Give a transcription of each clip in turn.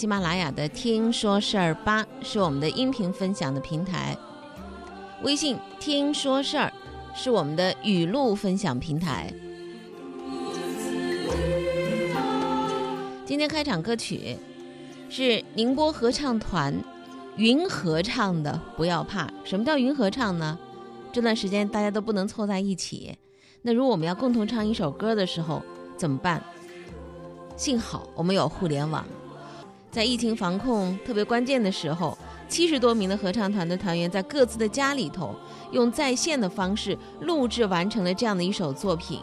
喜马拉雅的“听说事儿吧”是我们的音频分享的平台，微信“听说事儿”是我们的语录分享平台。今天开场歌曲是宁波合唱团云合唱的《不要怕》。什么叫云合唱呢？这段时间大家都不能凑在一起，那如果我们要共同唱一首歌的时候怎么办？幸好我们有互联网，在疫情防控特别关键的时候，七十多名的合唱团的团员在各自的家里头，用在线的方式录制完成了这样的一首作品。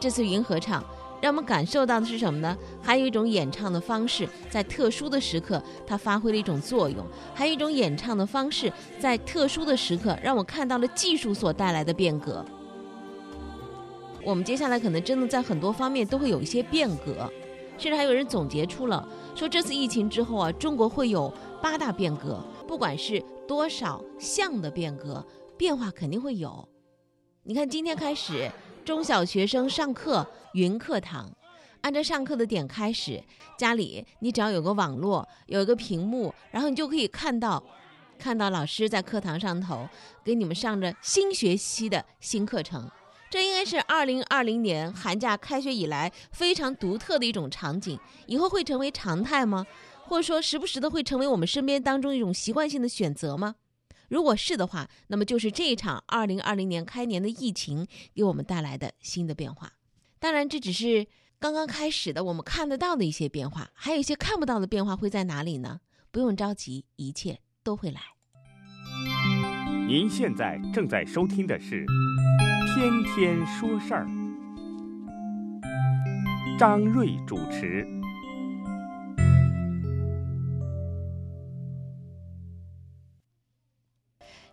这次云合唱。让我们感受到的是什么呢？还有一种演唱的方式，在特殊的时刻，它发挥了一种作用；还有一种演唱的方式，在特殊的时刻，让我看到了技术所带来的变革。我们接下来可能真的在很多方面都会有一些变革，甚至还有人总结出了说，这次疫情之后啊，中国会有八大变革，不管是多少项的变革，变化肯定会有。你看，今天开始。中小学生上课云课堂，按照上课的点开始。家里你只要有个网络，有一个屏幕，然后你就可以看到，看到老师在课堂上头给你们上着新学期的新课程。这应该是二零二零年寒假开学以来非常独特的一种场景。以后会成为常态吗？或者说时不时的会成为我们身边当中一种习惯性的选择吗？如果是的话，那么就是这一场二零二零年开年的疫情给我们带来的新的变化。当然，这只是刚刚开始的，我们看得到的一些变化，还有一些看不到的变化会在哪里呢？不用着急，一切都会来。您现在正在收听的是《天天说事儿》，张瑞主持。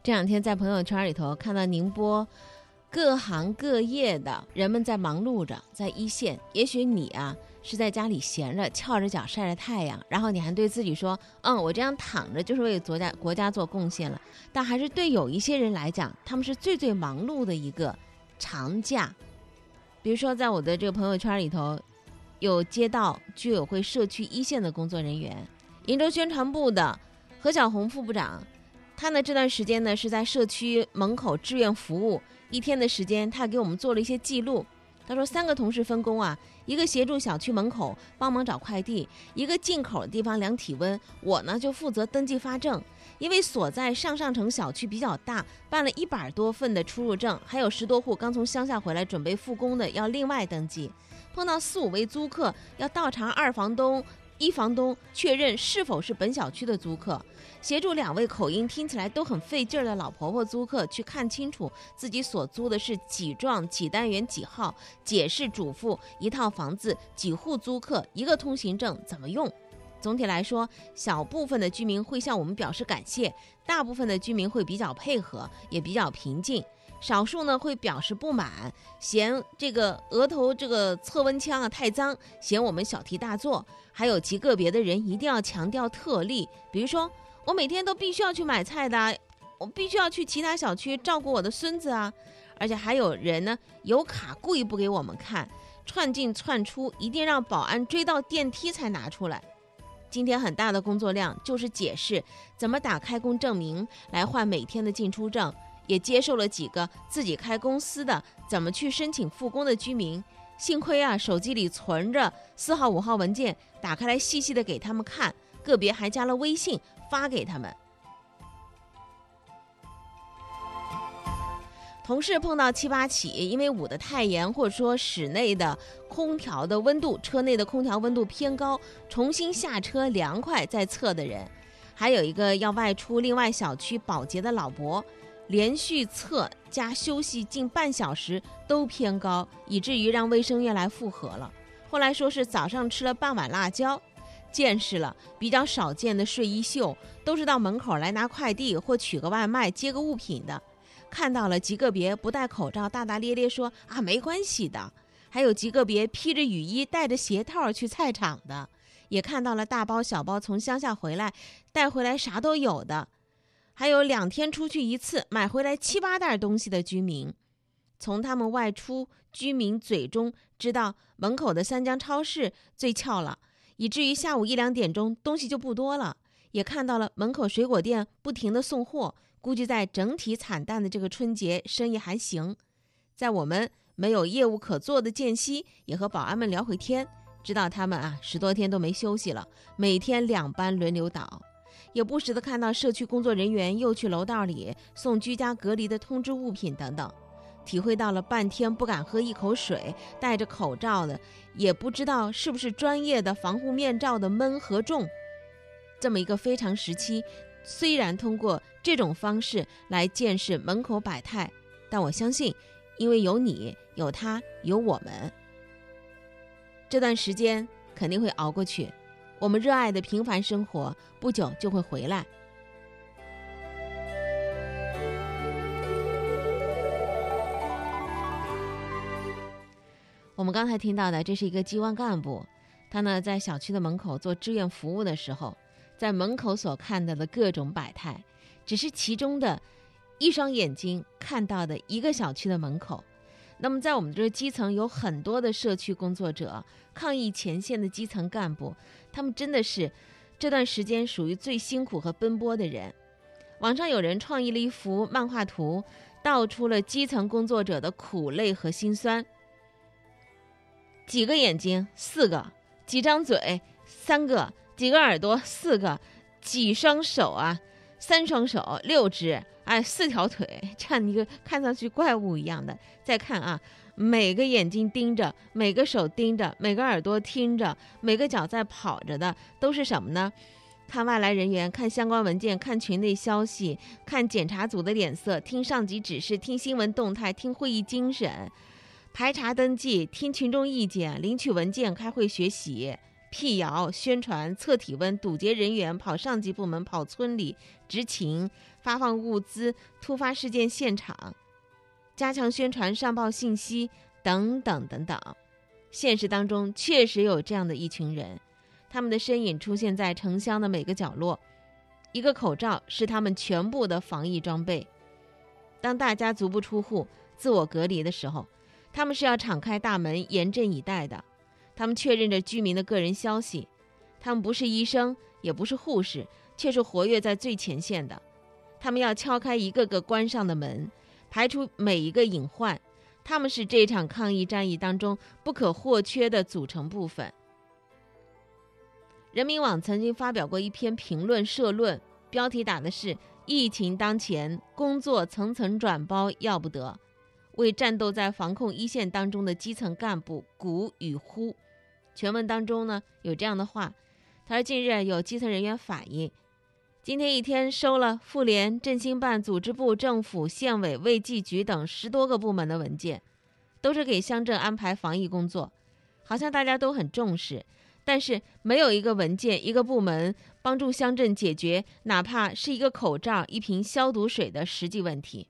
这两天在朋友圈里头看到宁波各行各业的人们在忙碌着，在一线。也许你啊是在家里闲着，翘着脚晒着太阳，然后你还对自己说：“嗯，我这样躺着就是为国家国家做贡献了。”但还是对有一些人来讲，他们是最最忙碌的一个长假。比如说，在我的这个朋友圈里头，有街道居委会社区一线的工作人员，鄞州宣传部的何小红副部长。他呢这段时间呢是在社区门口志愿服务，一天的时间，他给我们做了一些记录。他说三个同事分工啊，一个协助小区门口帮忙找快递，一个进口的地方量体温，我呢就负责登记发证。因为所在上上城小区比较大，办了一百多份的出入证，还有十多户刚从乡下回来准备复工的要另外登记。碰到四五位租客，要倒查二房东。一房东确认是否是本小区的租客，协助两位口音听起来都很费劲的老婆婆租客去看清楚自己所租的是几幢几单元几号，解释嘱咐一套房子几户租客一个通行证怎么用。总体来说，小部分的居民会向我们表示感谢，大部分的居民会比较配合，也比较平静。少数呢会表示不满，嫌这个额头这个测温枪啊太脏，嫌我们小题大做。还有极个别的人一定要强调特例，比如说我每天都必须要去买菜的，我必须要去其他小区照顾我的孙子啊。而且还有人呢有卡故意不给我们看，窜进窜出，一定让保安追到电梯才拿出来。今天很大的工作量就是解释怎么打开工证明来换每天的进出证。也接受了几个自己开公司的怎么去申请复工的居民，幸亏啊手机里存着四号五号文件，打开来细细的给他们看，个别还加了微信发给他们。同事碰到七八起因为捂得太严，或者说室内的空调的温度，车内的空调温度偏高，重新下车凉快再测的人，还有一个要外出另外小区保洁的老伯。连续测加休息近半小时都偏高，以至于让卫生院来复核了。后来说是早上吃了半碗辣椒，见识了比较少见的睡衣秀，都是到门口来拿快递或取个外卖、接个物品的。看到了极个别不戴口罩、大大咧咧说啊没关系的，还有极个别披着雨衣、戴着鞋套去菜场的，也看到了大包小包从乡下回来带回来啥都有的。还有两天出去一次，买回来七八袋东西的居民，从他们外出居民嘴中知道门口的三江超市最俏了，以至于下午一两点钟东西就不多了。也看到了门口水果店不停的送货，估计在整体惨淡的这个春节，生意还行。在我们没有业务可做的间隙，也和保安们聊会天，知道他们啊十多天都没休息了，每天两班轮流倒。也不时的看到社区工作人员又去楼道里送居家隔离的通知物品等等，体会到了半天不敢喝一口水，戴着口罩的也不知道是不是专业的防护面罩的闷和重。这么一个非常时期，虽然通过这种方式来见识门口百态，但我相信，因为有你，有他，有我们，这段时间肯定会熬过去。我们热爱的平凡生活，不久就会回来。我们刚才听到的，这是一个机关干部，他呢在小区的门口做志愿服务的时候。在门口所看到的各种百态，只是其中的一双眼睛看到的一个小区的门口。那么，在我们这个基层有很多的社区工作者、抗疫前线的基层干部，他们真的是这段时间属于最辛苦和奔波的人。网上有人创意了一幅漫画图，道出了基层工作者的苦累和辛酸。几个眼睛？四个。几张嘴？三个。几个耳朵，四个；几双手啊，三双手，六只。哎，四条腿，这样一个看上去怪物一样的。再看啊，每个眼睛盯着，每个手盯着，每个耳朵听着，每个脚在跑着的，都是什么呢？看外来人员，看相关文件，看群内消息，看检查组的脸色，听上级指示，听新闻动态，听会议精神，排查登记，听群众意见，领取文件，开会学习。辟谣、宣传、测体温、堵截人员、跑上级部门、跑村里执勤、发放物资、突发事件现场、加强宣传、上报信息等等等等。现实当中确实有这样的一群人，他们的身影出现在城乡的每个角落。一个口罩是他们全部的防疫装备。当大家足不出户、自我隔离的时候，他们是要敞开大门、严阵以待的。他们确认着居民的个人消息，他们不是医生，也不是护士，却是活跃在最前线的。他们要敲开一个个关上的门，排除每一个隐患。他们是这场抗疫战役当中不可或缺的组成部分。人民网曾经发表过一篇评论社论，标题打的是“疫情当前，工作层层转包要不得”，为战斗在防控一线当中的基层干部鼓与呼。全文当中呢有这样的话，他说：“近日有基层人员反映，今天一天收了妇联、振兴办、组织部、政府、县委、卫计局等十多个部门的文件，都是给乡镇安排防疫工作，好像大家都很重视，但是没有一个文件、一个部门帮助乡镇解决哪怕是一个口罩、一瓶消毒水的实际问题。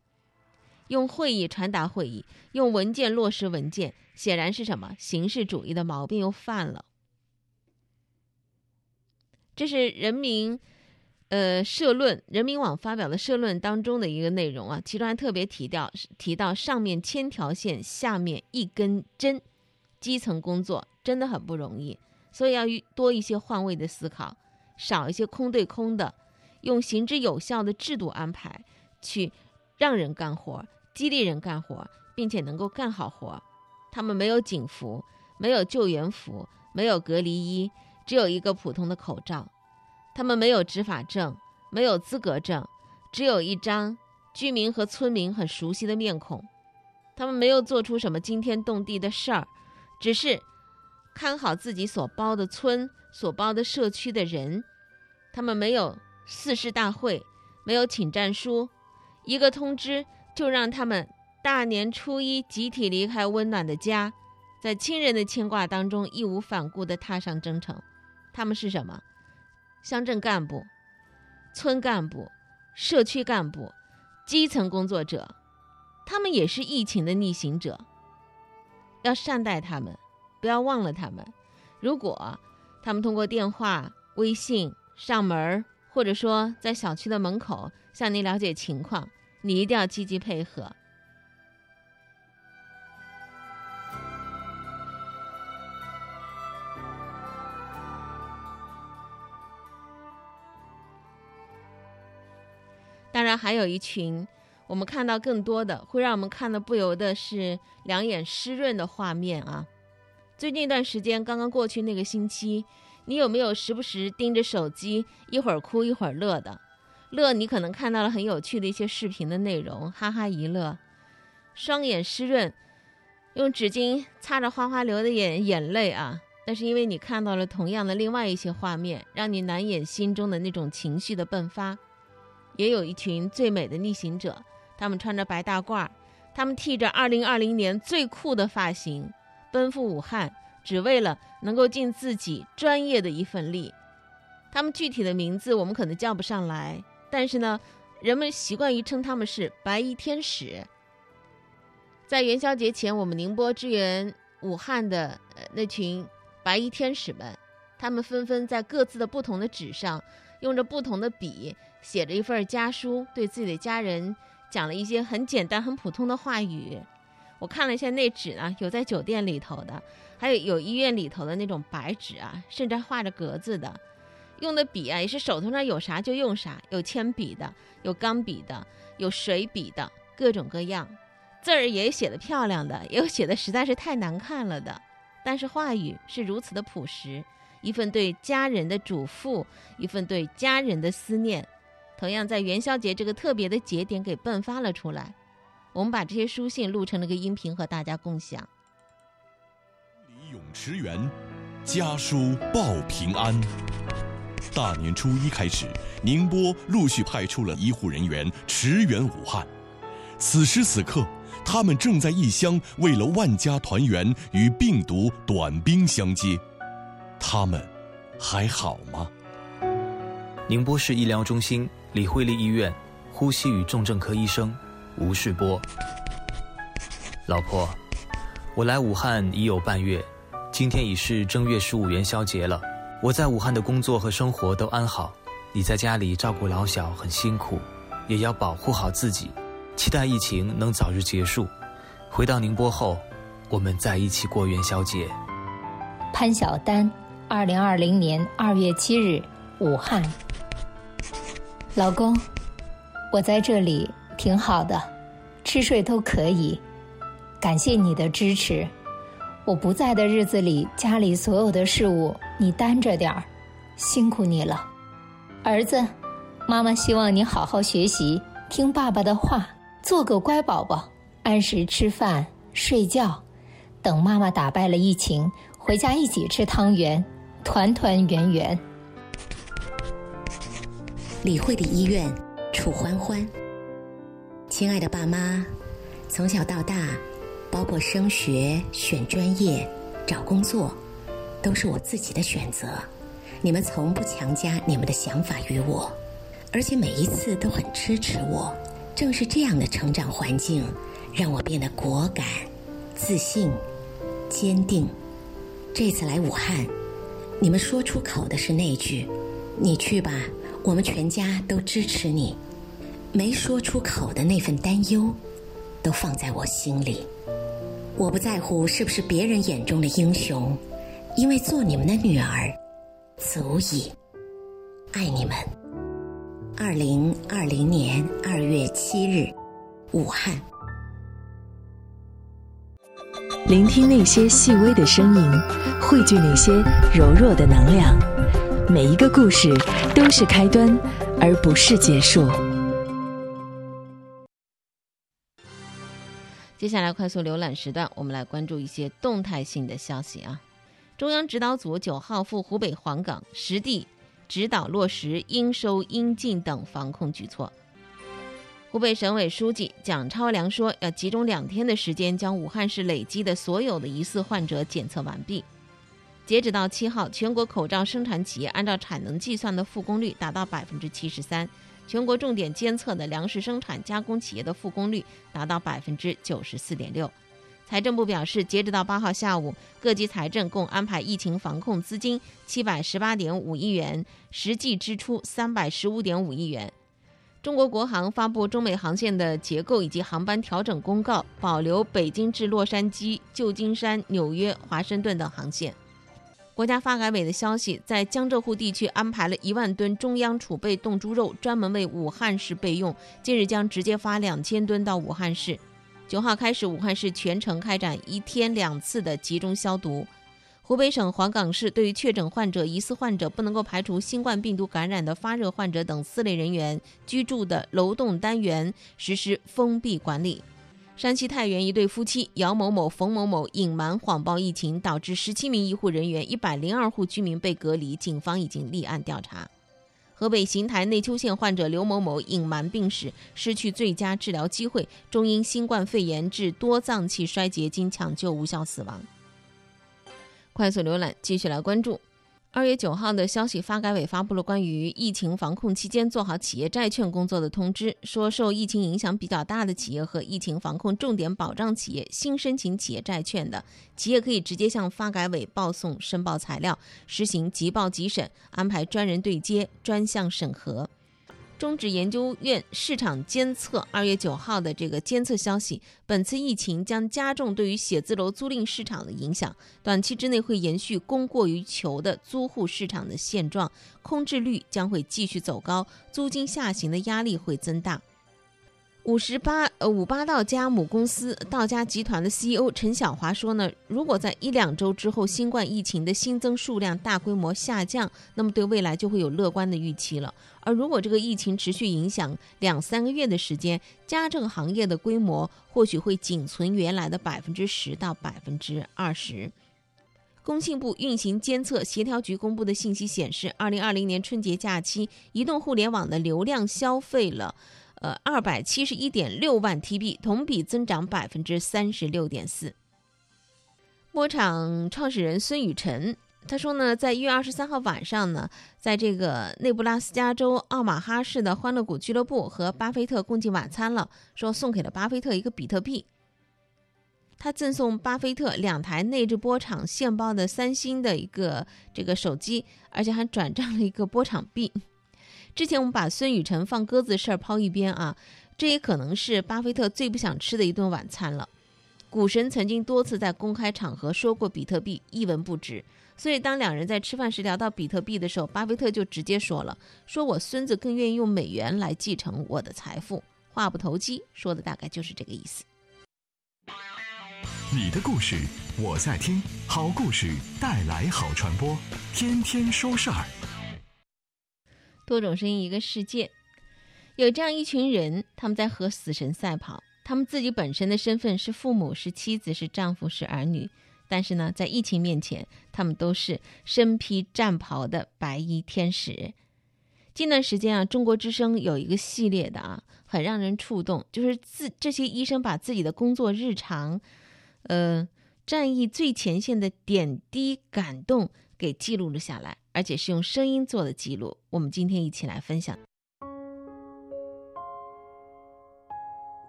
用会议传达会议，用文件落实文件。”显然是什么形式主义的毛病又犯了。这是人民，呃，社论人民网发表的社论当中的一个内容啊，其中还特别提到提到上面千条线，下面一根针，基层工作真的很不容易，所以要多一些换位的思考，少一些空对空的，用行之有效的制度安排去让人干活，激励人干活，并且能够干好活。他们没有警服，没有救援服，没有隔离衣，只有一个普通的口罩。他们没有执法证，没有资格证，只有一张居民和村民很熟悉的面孔。他们没有做出什么惊天动地的事儿，只是看好自己所包的村、所包的社区的人。他们没有四事大会，没有请战书，一个通知就让他们。大年初一，集体离开温暖的家，在亲人的牵挂当中，义无反顾地踏上征程。他们是什么？乡镇干部、村干部、社区干部、基层工作者，他们也是疫情的逆行者。要善待他们，不要忘了他们。如果他们通过电话、微信上门，或者说在小区的门口向您了解情况，你一定要积极配合。然还有一群，我们看到更多的会让我们看的不由得是两眼湿润的画面啊。最近一段时间，刚刚过去那个星期，你有没有时不时盯着手机，一会儿哭一会儿乐的？乐，你可能看到了很有趣的一些视频的内容，哈哈一乐，双眼湿润，用纸巾擦着哗哗流的眼眼泪啊。那是因为你看到了同样的另外一些画面，让你难掩心中的那种情绪的迸发。也有一群最美的逆行者，他们穿着白大褂，他们剃着2020年最酷的发型，奔赴武汉，只为了能够尽自己专业的一份力。他们具体的名字我们可能叫不上来，但是呢，人们习惯于称他们是白衣天使。在元宵节前，我们宁波支援武汉的呃那群。白衣天使们，他们纷纷在各自的不同的纸上，用着不同的笔写着一份家书，对自己的家人讲了一些很简单、很普通的话语。我看了一下那纸呢，有在酒店里头的，还有有医院里头的那种白纸啊，甚至画着格子的。用的笔啊，也是手头上有啥就用啥，有铅笔的，有钢笔的，有水笔的，各种各样。字儿也写的漂亮的，也有写的实在是太难看了的。但是话语是如此的朴实，一份对家人的嘱咐，一份对家人的思念，同样在元宵节这个特别的节点给迸发了出来。我们把这些书信录成了个音频和大家共享。李永池园，家书报平安。大年初一开始，宁波陆续派出了医护人员驰援武汉。此时此刻。他们正在异乡，为了万家团圆，与病毒短兵相接。他们还好吗？宁波市医疗中心李惠利医院呼吸与重症科医生吴世波。老婆，我来武汉已有半月，今天已是正月十五元宵节了。我在武汉的工作和生活都安好，你在家里照顾老小很辛苦，也要保护好自己。期待疫情能早日结束，回到宁波后，我们再一起过元宵节。潘晓丹，二零二零年二月七日，武汉。老公，我在这里挺好的，吃睡都可以，感谢你的支持。我不在的日子里，家里所有的事物你担着点儿，辛苦你了，儿子。妈妈希望你好好学习，听爸爸的话。做个乖宝宝，按时吃饭、睡觉，等妈妈打败了疫情，回家一起吃汤圆，团团圆圆。李惠的医院，楚欢欢。亲爱的爸妈，从小到大，包括升学、选专业、找工作，都是我自己的选择。你们从不强加你们的想法于我，而且每一次都很支持我。正是这样的成长环境，让我变得果敢、自信、坚定。这次来武汉，你们说出口的是那句“你去吧，我们全家都支持你”，没说出口的那份担忧，都放在我心里。我不在乎是不是别人眼中的英雄，因为做你们的女儿，足以爱你们。二零二零年二月七日，武汉。聆听那些细微的声音，汇聚那些柔弱的能量。每一个故事都是开端，而不是结束。接下来快速浏览时段，我们来关注一些动态性的消息啊。中央指导组九号赴湖北黄冈实地。指导落实应收应进等防控举措。湖北省委书记蒋超良说，要集中两天的时间，将武汉市累积的所有的疑似患者检测完毕。截止到七号，全国口罩生产企业按照产能计算的复工率达到百分之七十三，全国重点监测的粮食生产加工企业的复工率达到百分之九十四点六。财政部表示，截止到八号下午，各级财政共安排疫情防控资金七百十八点五亿元，实际支出三百十五点五亿元。中国国航发布中美航线的结构以及航班调整公告，保留北京至洛杉矶、旧金山、纽约、华盛顿等航线。国家发改委的消息，在江浙沪地区安排了一万吨中央储备冻猪肉，专门为武汉市备用。近日将直接发两千吨到武汉市。九号开始，武汉市全程开展一天两次的集中消毒。湖北省黄冈市对于确诊患者、疑似患者、不能够排除新冠病毒感染的发热患者等四类人员居住的楼栋单元实施封闭管理。山西太原一对夫妻姚某某、冯某某隐瞒谎报疫情，导致十七名医护人员、一百零二户居民被隔离，警方已经立案调查。河北邢台内丘县患者刘某某隐瞒病史，失去最佳治疗机会，终因新冠肺炎致多脏器衰竭，经抢救无效死亡。快速浏览，继续来关注。二月九号的消息，发改委发布了关于疫情防控期间做好企业债券工作的通知，说受疫情影响比较大的企业和疫情防控重点保障企业新申请企业债券的企业，可以直接向发改委报送申报材料，实行即报即审，安排专人对接、专项审核。中指研究院市场监测二月九号的这个监测消息，本次疫情将加重对于写字楼租赁市场的影响，短期之内会延续供过于求的租户市场的现状，空置率将会继续走高，租金下行的压力会增大。五十八呃五八道家母公司道家集团的 CEO 陈小华说呢，如果在一两周之后新冠疫情的新增数量大规模下降，那么对未来就会有乐观的预期了。而如果这个疫情持续影响两三个月的时间，家政行业的规模或许会仅存原来的百分之十到百分之二十。工信部运行监测协调局公布的信息显示，二零二零年春节假期，移动互联网的流量消费了。呃，二百七十一点六万 TB，同比增长百分之三十六点四。波场创始人孙雨晨他说呢，在一月二十三号晚上呢，在这个内布拉斯加州奥马哈市的欢乐谷俱乐部和巴菲特共进晚餐了，说送给了巴菲特一个比特币。他赠送巴菲特两台内置波场现包的三星的一个这个手机，而且还转账了一个波场币。之前我们把孙雨晨放鸽子的事儿抛一边啊，这也可能是巴菲特最不想吃的一顿晚餐了。股神曾经多次在公开场合说过比特币一文不值，所以当两人在吃饭时聊到比特币的时候，巴菲特就直接说了：“说我孙子更愿意用美元来继承我的财富。”话不投机，说的大概就是这个意思。你的故事我在听，好故事带来好传播，天天说事儿。多种声音，一个世界。有这样一群人，他们在和死神赛跑。他们自己本身的身份是父母、是妻子、是丈夫、是儿女，但是呢，在疫情面前，他们都是身披战袍的白衣天使。近段时间啊，中国之声有一个系列的啊，很让人触动，就是自这些医生把自己的工作日常，呃，战役最前线的点滴感动给记录了下来。而且是用声音做的记录，我们今天一起来分享。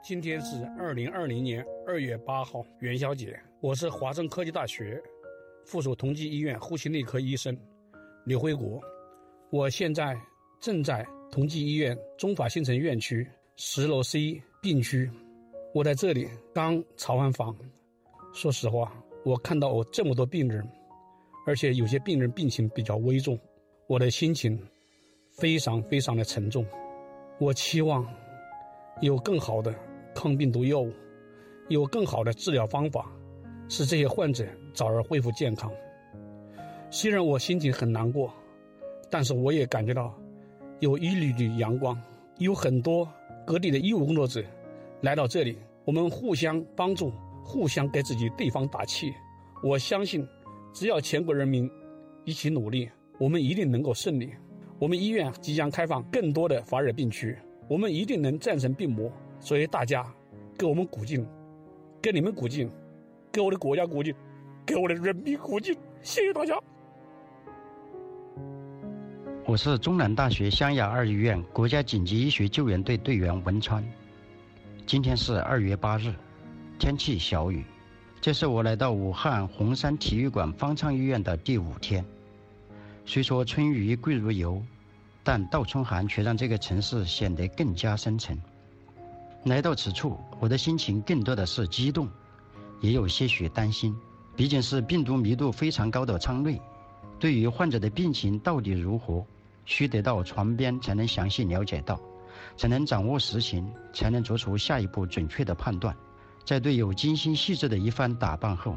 今天是二零二零年二月八号，元宵节。我是华中科技大学附属同济医院呼吸内科医生刘辉国，我现在正在同济医院中法新城院区十楼 C 病区。我在这里刚查完房，说实话，我看到我这么多病人。而且有些病人病情比较危重，我的心情非常非常的沉重。我期望有更好的抗病毒药物，有更好的治疗方法，使这些患者早日恢复健康。虽然我心情很难过，但是我也感觉到有一缕缕阳光，有很多各地的医务工作者来到这里，我们互相帮助，互相给自己对方打气。我相信。只要全国人民一起努力，我们一定能够胜利。我们医院即将开放更多的发热病区，我们一定能战胜病魔。所以大家给我们鼓劲，给你们鼓劲，给我的国家鼓劲，给我的人民鼓劲。谢谢大家。我是中南大学湘雅二医院国家紧急医学救援队队员文川。今天是二月八日，天气小雨。这是我来到武汉洪山体育馆方舱医院的第五天。虽说春雨贵如油，但倒春寒却让这个城市显得更加深沉。来到此处，我的心情更多的是激动，也有些许担心。毕竟是病毒密度非常高的舱内，对于患者的病情到底如何，需得到床边才能详细了解到，才能掌握实情，才能做出下一步准确的判断。在队友精心细致的一番打扮后，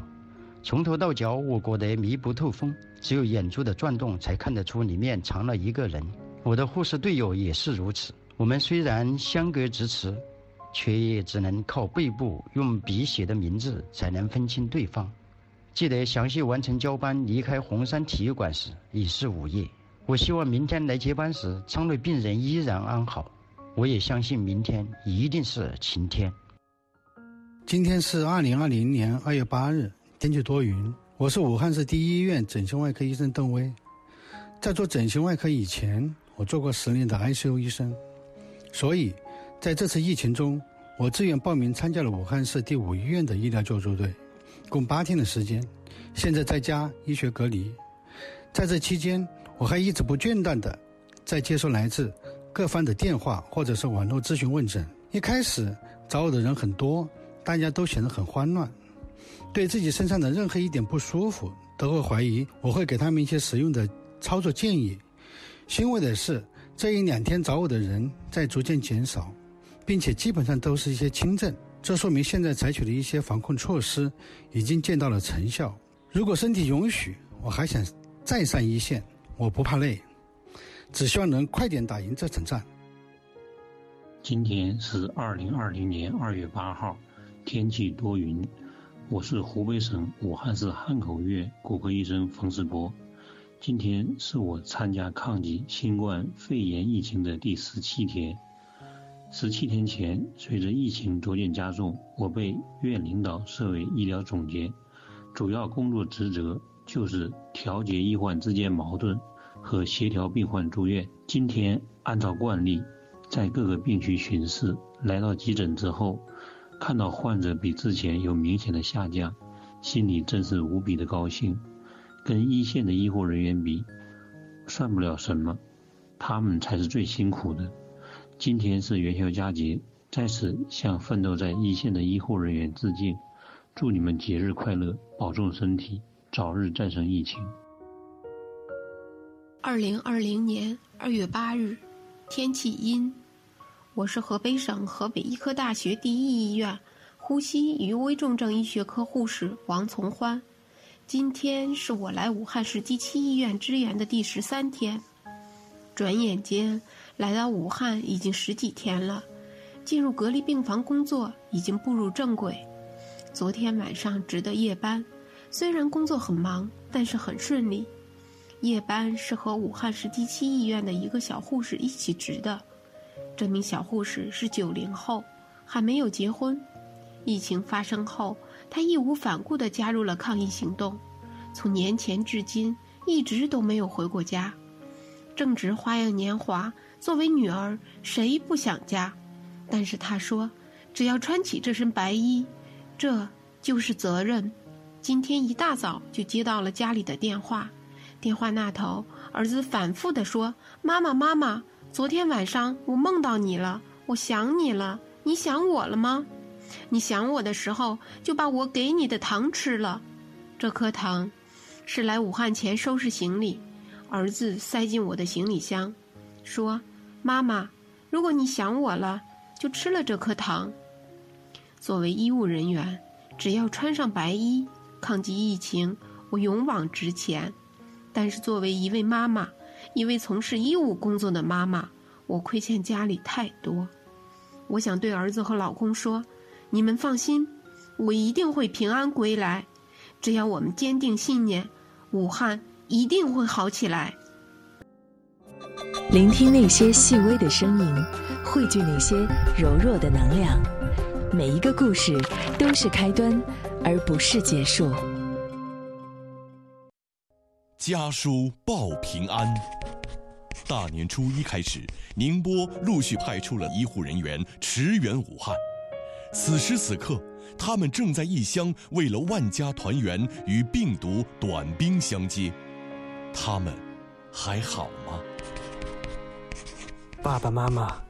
从头到脚我裹得密不透风，只有眼珠的转动才看得出里面藏了一个人。我的护士队友也是如此。我们虽然相隔咫尺，却也只能靠背部用笔写的名字才能分清对方。记得详细完成交班，离开红山体育馆时已是午夜。我希望明天来接班时，舱内病人依然安好。我也相信明天一定是晴天。今天是二零二零年二月八日，天气多云。我是武汉市第一医院整形外科医生邓威。在做整形外科以前，我做过十年的 ICU 医生，所以在这次疫情中，我自愿报名参加了武汉市第五医院的医疗救助队。共八天的时间，现在在家医学隔离。在这期间，我还一直不间断的在接受来自各方的电话或者是网络咨询问诊。一开始找我的人很多，大家都显得很慌乱，对自己身上的任何一点不舒服都会怀疑我会给他们一些实用的操作建议。欣慰的是，这一两天找我的人在逐渐减少，并且基本上都是一些轻症。这说明现在采取的一些防控措施已经见到了成效。如果身体允许，我还想再上一线。我不怕累，只希望能快点打赢这场战。今天是二零二零年二月八号，天气多云。我是湖北省武汉市汉口医院骨科医生冯世波。今天是我参加抗击新冠肺炎疫情的第十七天。十七天前，随着疫情逐渐加重，我被院领导设为医疗总监，主要工作职责就是调节医患之间矛盾和协调病患住院。今天按照惯例，在各个病区巡视，来到急诊之后，看到患者比之前有明显的下降，心里真是无比的高兴。跟一线的医护人员比，算不了什么，他们才是最辛苦的。今天是元宵佳节，在此向奋斗在一线的医护人员致敬，祝你们节日快乐，保重身体，早日战胜疫情。二零二零年二月八日，天气阴。我是河北省河北医科大学第一医院呼吸与危重症医学科护士王从欢。今天是我来武汉市第七医院支援的第十三天，转眼间。来到武汉已经十几天了，进入隔离病房工作已经步入正轨。昨天晚上值的夜班，虽然工作很忙，但是很顺利。夜班是和武汉市第七医院的一个小护士一起值的。这名小护士是九零后，还没有结婚。疫情发生后，她义无反顾地加入了抗疫行动，从年前至今一直都没有回过家。正值花样年华。作为女儿，谁不想家？但是她说，只要穿起这身白衣，这就是责任。今天一大早就接到了家里的电话，电话那头儿子反复地说：“妈妈，妈妈，昨天晚上我梦到你了，我想你了。你想我了吗？你想我的时候，就把我给你的糖吃了。这颗糖，是来武汉前收拾行李，儿子塞进我的行李箱，说。”妈妈，如果你想我了，就吃了这颗糖。作为医务人员，只要穿上白衣，抗击疫情，我勇往直前。但是作为一位妈妈，一位从事医务工作的妈妈，我亏欠家里太多。我想对儿子和老公说：你们放心，我一定会平安归来。只要我们坚定信念，武汉一定会好起来。聆听那些细微的声音，汇聚那些柔弱的能量。每一个故事都是开端，而不是结束。家书报平安。大年初一开始，宁波陆续派出了医护人员驰援武汉。此时此刻，他们正在异乡，为了万家团圆，与病毒短兵相接。他们还好吗？爸爸妈妈，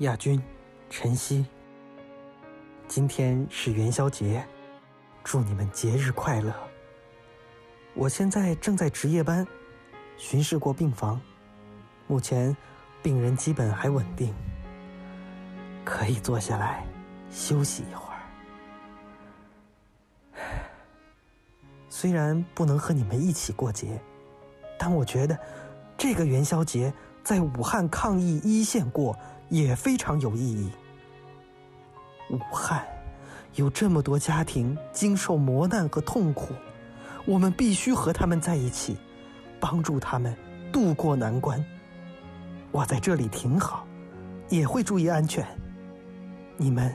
亚军，晨曦。今天是元宵节，祝你们节日快乐。我现在正在值夜班，巡视过病房，目前病人基本还稳定，可以坐下来休息一会儿。虽然不能和你们一起过节，但我觉得这个元宵节在武汉抗疫一线过也非常有意义。武汉有这么多家庭经受磨难和痛苦，我们必须和他们在一起，帮助他们渡过难关。我在这里挺好，也会注意安全，你们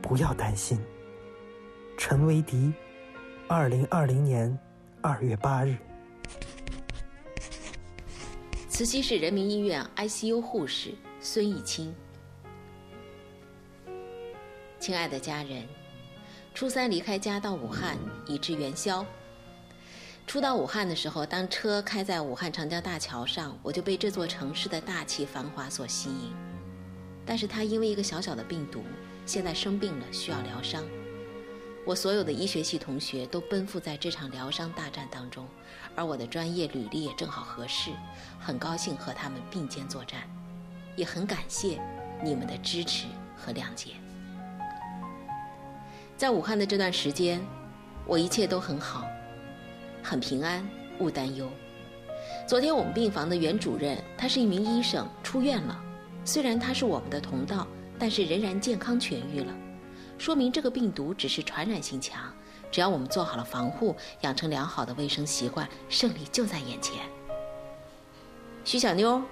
不要担心。陈维迪。二零二零年二月八日，慈溪市人民医院 ICU 护士孙艺清。亲爱的家人，初三离开家到武汉，以至元宵。初到武汉的时候，当车开在武汉长江大桥上，我就被这座城市的大气繁华所吸引。但是他因为一个小小的病毒，现在生病了，需要疗伤。我所有的医学系同学都奔赴在这场疗伤大战当中，而我的专业履历也正好合适，很高兴和他们并肩作战，也很感谢你们的支持和谅解。在武汉的这段时间，我一切都很好，很平安，勿担忧。昨天我们病房的袁主任，他是一名医生，出院了，虽然他是我们的同道，但是仍然健康痊愈了。说明这个病毒只是传染性强，只要我们做好了防护，养成良好的卫生习惯，胜利就在眼前。徐小妞，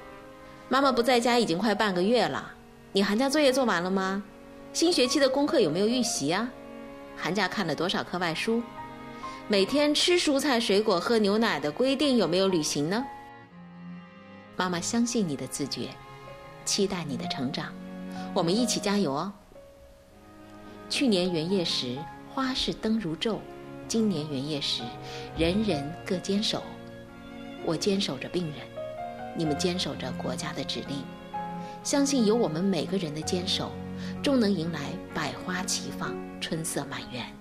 妈妈不在家已经快半个月了，你寒假作业做完了吗？新学期的功课有没有预习啊？寒假看了多少课外书？每天吃蔬菜水果、喝牛奶的规定有没有履行呢？妈妈相信你的自觉，期待你的成长，我们一起加油哦！去年元夜时，花市灯如昼；今年元夜时，人人各坚守。我坚守着病人，你们坚守着国家的指令。相信有我们每个人的坚守，终能迎来百花齐放、春色满园。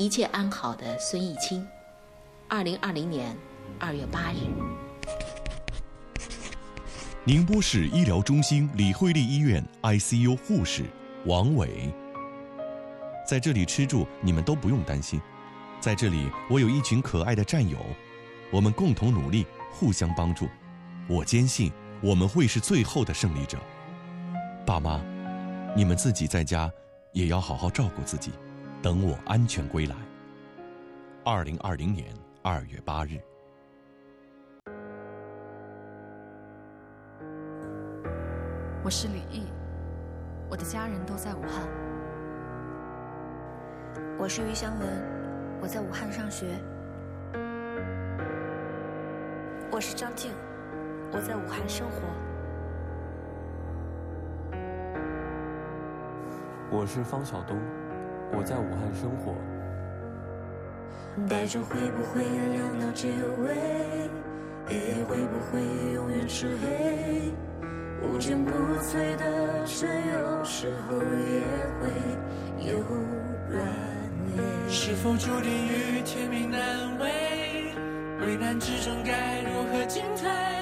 一切安好的孙艺清，二零二零年二月八日。宁波市医疗中心李惠利医院 ICU 护士。王伟，在这里吃住你们都不用担心，在这里我有一群可爱的战友，我们共同努力，互相帮助，我坚信我们会是最后的胜利者。爸妈，你们自己在家也要好好照顾自己，等我安全归来。二零二零年二月八日，我是李毅。我的家人都在武汉。我是于香文，我在武汉上学。我是张静，我在武汉生活。我是方晓东，我在武汉生活。白昼会不会原谅到结尾，黑夜会不会永远是黑？无坚不摧的城，有时候也会有软肋。是否注定与天命难违？危难之中该如何进退？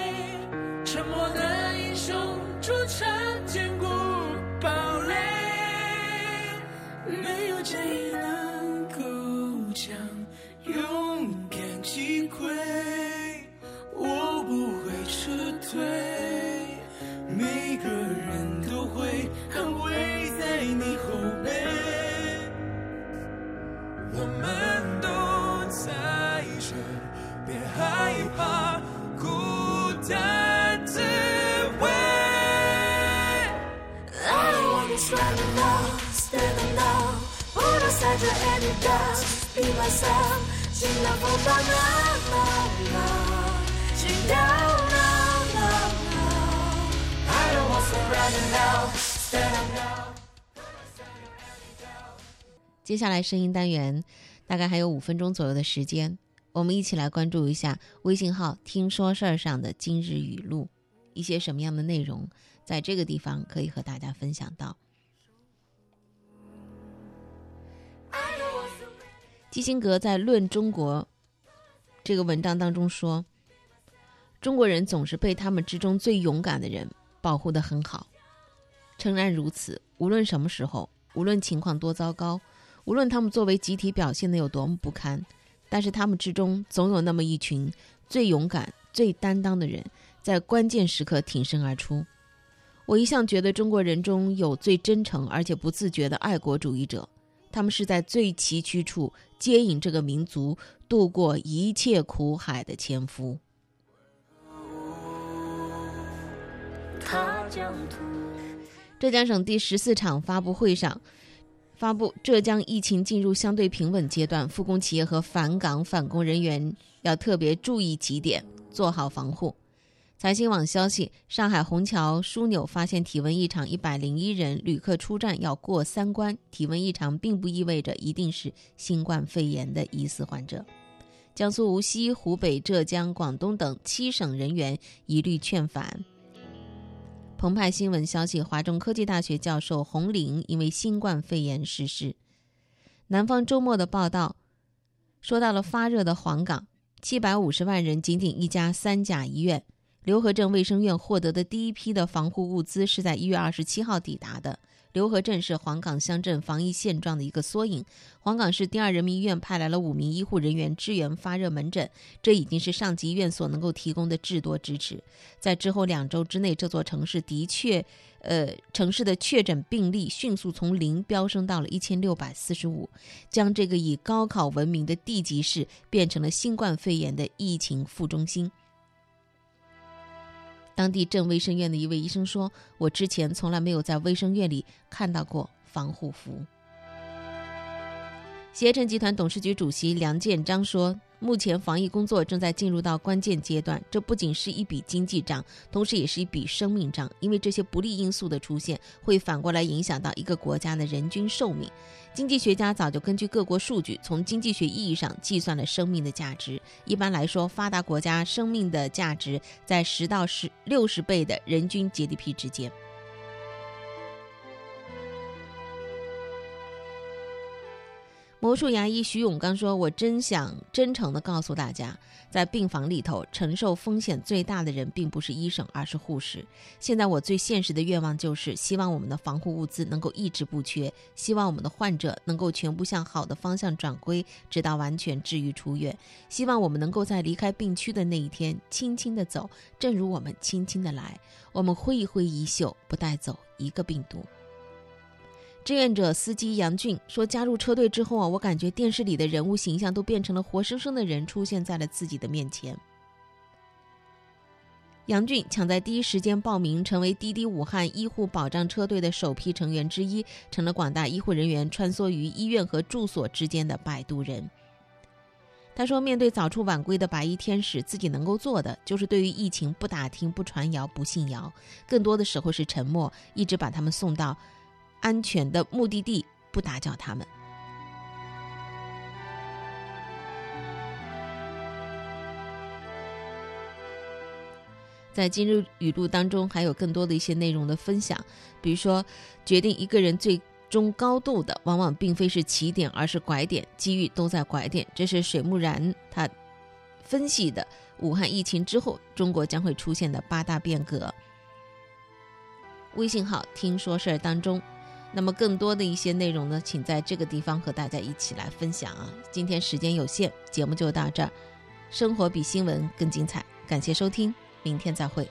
没有谁能够将勇敢击溃，better any doubts, be myself，尽量不怕 no no no，尽量。接下来声音单元，大概还有五分钟左右的时间，我们一起来关注一下微信号“听说事儿”上的今日语录，一些什么样的内容，在这个地方可以和大家分享到。基辛格在《论中国》这个文章当中说：“中国人总是被他们之中最勇敢的人保护得很好。诚然如此，无论什么时候，无论情况多糟糕，无论他们作为集体表现的有多么不堪，但是他们之中总有那么一群最勇敢、最担当的人，在关键时刻挺身而出。我一向觉得中国人中有最真诚而且不自觉的爱国主义者，他们是在最崎岖处接引这个民族度过一切苦海的前夫。浙江省第十四场发布会上，发布浙江疫情进入相对平稳阶段，复工企业和返岗返工人员要特别注意几点，做好防护。财新网消息，上海虹桥枢纽发现体温异常一百零一人，旅客出站要过三关。体温异常并不意味着一定是新冠肺炎的疑似患者。江苏无锡、湖北、浙江、广东等七省人员一律劝返。澎湃新闻消息，华中科技大学教授洪玲因为新冠肺炎逝世。南方周末的报道说到了发热的黄冈，七百五十万人，仅仅一家三甲医院。刘河镇卫生院获得的第一批的防护物资是在一月二十七号抵达的。刘河镇是黄冈乡镇防疫现状的一个缩影。黄冈市第二人民医院派来了五名医护人员支援发热门诊，这已经是上级医院所能够提供的至多支持。在之后两周之内，这座城市的确，呃，城市的确诊病例迅速从零飙升到了一千六百四十五，将这个以高考闻名的地级市变成了新冠肺炎的疫情副中心。当地镇卫生院的一位医生说：“我之前从来没有在卫生院里看到过防护服。”携程集团董事局主席梁建章说：“目前防疫工作正在进入到关键阶段，这不仅是一笔经济账，同时也是一笔生命账。因为这些不利因素的出现，会反过来影响到一个国家的人均寿命。经济学家早就根据各国数据，从经济学意义上计算了生命的价值。一般来说，发达国家生命的价值在十到十六十倍的人均 GDP 之间。”魔术牙医徐永刚说：“我真想真诚地告诉大家，在病房里头承受风险最大的人并不是医生，而是护士。现在我最现实的愿望就是，希望我们的防护物资能够一直不缺，希望我们的患者能够全部向好的方向转归，直到完全治愈出院。希望我们能够在离开病区的那一天，轻轻地走，正如我们轻轻地来。我们挥一挥衣袖，不带走一个病毒。”志愿者司机杨俊说：“加入车队之后啊，我感觉电视里的人物形象都变成了活生生的人，出现在了自己的面前。”杨俊抢在第一时间报名，成为滴滴武汉医护保障车队的首批成员之一，成了广大医护人员穿梭于医院和住所之间的摆渡人。他说：“面对早出晚归的白衣天使，自己能够做的就是对于疫情不打听、不传谣、不信谣，更多的时候是沉默，一直把他们送到。”安全的目的地，不打搅他们。在今日语录当中，还有更多的一些内容的分享，比如说，决定一个人最终高度的，往往并非是起点，而是拐点，机遇都在拐点。这是水木然他分析的武汉疫情之后，中国将会出现的八大变革。微信号听说事儿当中。那么更多的一些内容呢，请在这个地方和大家一起来分享啊！今天时间有限，节目就到这儿。生活比新闻更精彩，感谢收听，明天再会。